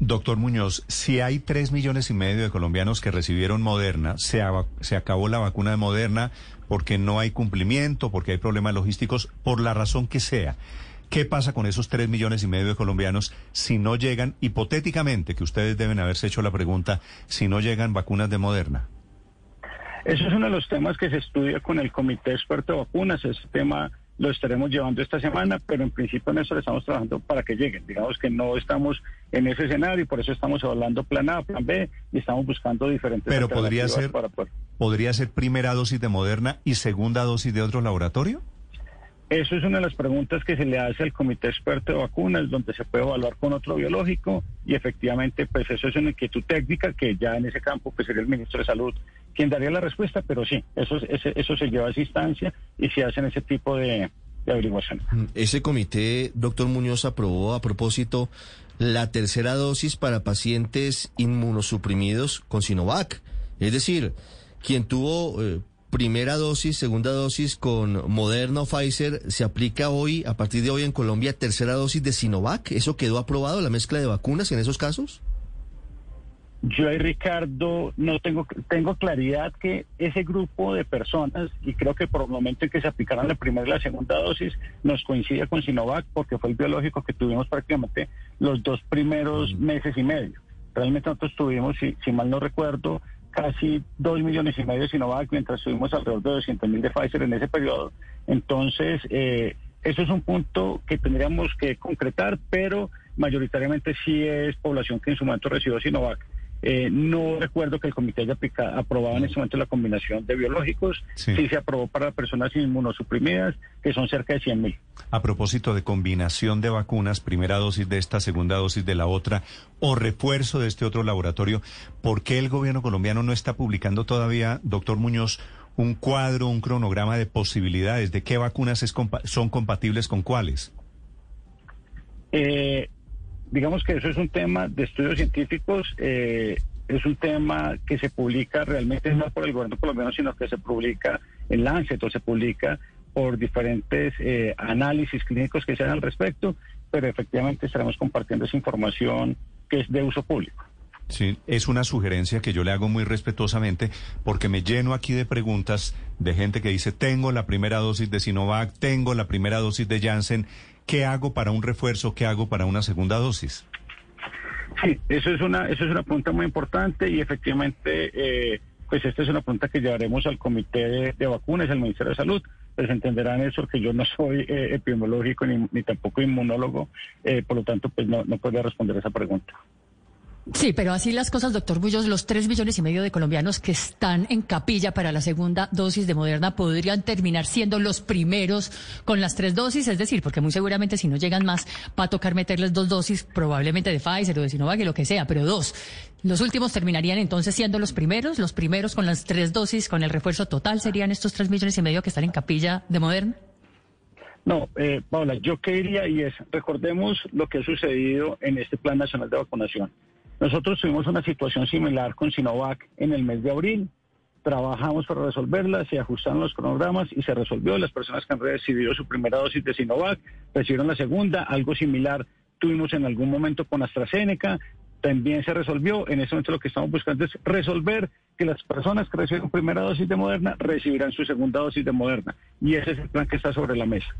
Doctor Muñoz, si hay tres millones y medio de colombianos que recibieron Moderna, se, acabó la vacuna de Moderna porque no hay cumplimiento, porque hay problemas logísticos, por la razón que sea. ¿Qué pasa con esos tres millones y medio de colombianos si no llegan, hipotéticamente, que ustedes deben haberse hecho la pregunta, si no llegan vacunas de Moderna? Eso es uno de los temas que se estudia con el Comité Experto de Vacunas. Ese tema lo estaremos llevando esta semana, pero en principio en eso le estamos trabajando para que lleguen. Digamos que no estamos en ese escenario y por eso estamos hablando plan A, plan B y estamos buscando diferentes Pero podría ser, para poder. ¿podría ser primera dosis de Moderna y segunda dosis de otro laboratorio? Eso es una de las preguntas que se le hace al Comité Experto de Vacunas, donde se puede evaluar con otro biológico y efectivamente, pues eso es una inquietud técnica que ya en ese campo pues sería el Ministro de Salud quien daría la respuesta, pero sí, eso, eso se lleva a esa y se hacen ese tipo de, de averiguación. Ese comité, doctor Muñoz, aprobó a propósito la tercera dosis para pacientes inmunosuprimidos con Sinovac. Es decir, quien tuvo eh, primera dosis, segunda dosis con Moderna o Pfizer, se aplica hoy, a partir de hoy en Colombia, tercera dosis de Sinovac. ¿Eso quedó aprobado, la mezcla de vacunas en esos casos? Yo y Ricardo no tengo tengo claridad que ese grupo de personas, y creo que por el momento en que se aplicaron la primera y la segunda dosis, nos coincide con Sinovac porque fue el biológico que tuvimos prácticamente los dos primeros meses y medio. Realmente nosotros tuvimos, si, si mal no recuerdo, casi dos millones y medio de Sinovac, mientras tuvimos alrededor de 200 mil de Pfizer en ese periodo. Entonces, eh, eso es un punto que tendríamos que concretar, pero mayoritariamente sí es población que en su momento recibió Sinovac. Eh, no recuerdo que el comité haya aprobado en ese momento la combinación de biológicos. Sí. se aprobó para personas inmunosuprimidas, que son cerca de 100 mil. A propósito de combinación de vacunas, primera dosis de esta, segunda dosis de la otra, o refuerzo de este otro laboratorio, ¿por qué el gobierno colombiano no está publicando todavía, doctor Muñoz, un cuadro, un cronograma de posibilidades de qué vacunas es son compatibles con cuáles? Eh, digamos que eso es un tema de estudios científicos, eh, es un tema que se publica realmente no por el gobierno colombiano, sino que se publica en Lancet o se publica por diferentes eh, análisis clínicos que se hacen al respecto, pero efectivamente estaremos compartiendo esa información que es de uso público. Sí, es una sugerencia que yo le hago muy respetuosamente porque me lleno aquí de preguntas de gente que dice, tengo la primera dosis de Sinovac, tengo la primera dosis de Janssen ¿qué hago para un refuerzo? ¿Qué hago para una segunda dosis? Sí, eso es una, eso es una pregunta muy importante y efectivamente, eh, pues esta es una pregunta que llevaremos al Comité de, Vacunas, al Ministerio de Salud. Pues entenderán eso que yo no soy eh, epidemiológico ni, tampoco inmunólogo, eh, por lo tanto, pues no, no podría responder esa pregunta. Sí, pero así las cosas, doctor Bullos, los tres millones y medio de colombianos que están en capilla para la segunda dosis de Moderna podrían terminar siendo los primeros con las tres dosis, es decir, porque muy seguramente si no llegan más va a tocar meterles dos dosis, probablemente de Pfizer o de Sinovac, lo que sea, pero dos. Los últimos terminarían entonces siendo los primeros, los primeros con las tres dosis, con el refuerzo total, serían estos tres millones y medio que están en capilla de Moderna. No, eh, Paula, yo qué diría y es, recordemos lo que ha sucedido en este Plan Nacional de Vacunación. Nosotros tuvimos una situación similar con Sinovac en el mes de abril. Trabajamos para resolverla, se ajustaron los cronogramas y se resolvió. Las personas que han recibido su primera dosis de Sinovac recibieron la segunda. Algo similar tuvimos en algún momento con AstraZeneca. También se resolvió. En este momento lo que estamos buscando es resolver que las personas que recibieron primera dosis de Moderna recibirán su segunda dosis de Moderna. Y ese es el plan que está sobre la mesa.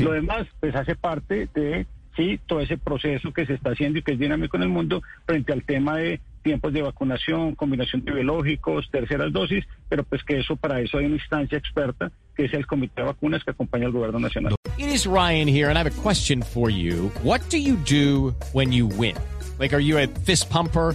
Lo demás, pues hace parte de sí, todo ese proceso que se está haciendo y que es dinámico en el mundo frente al tema de tiempos de vacunación, combinación de biológicos, terceras dosis, pero pues que eso para eso hay una instancia experta que es el Comité de Vacunas que acompaña al gobierno nacional. It is Ryan here and I have a question for you. What do you do when you win? Like are you a fist pumper?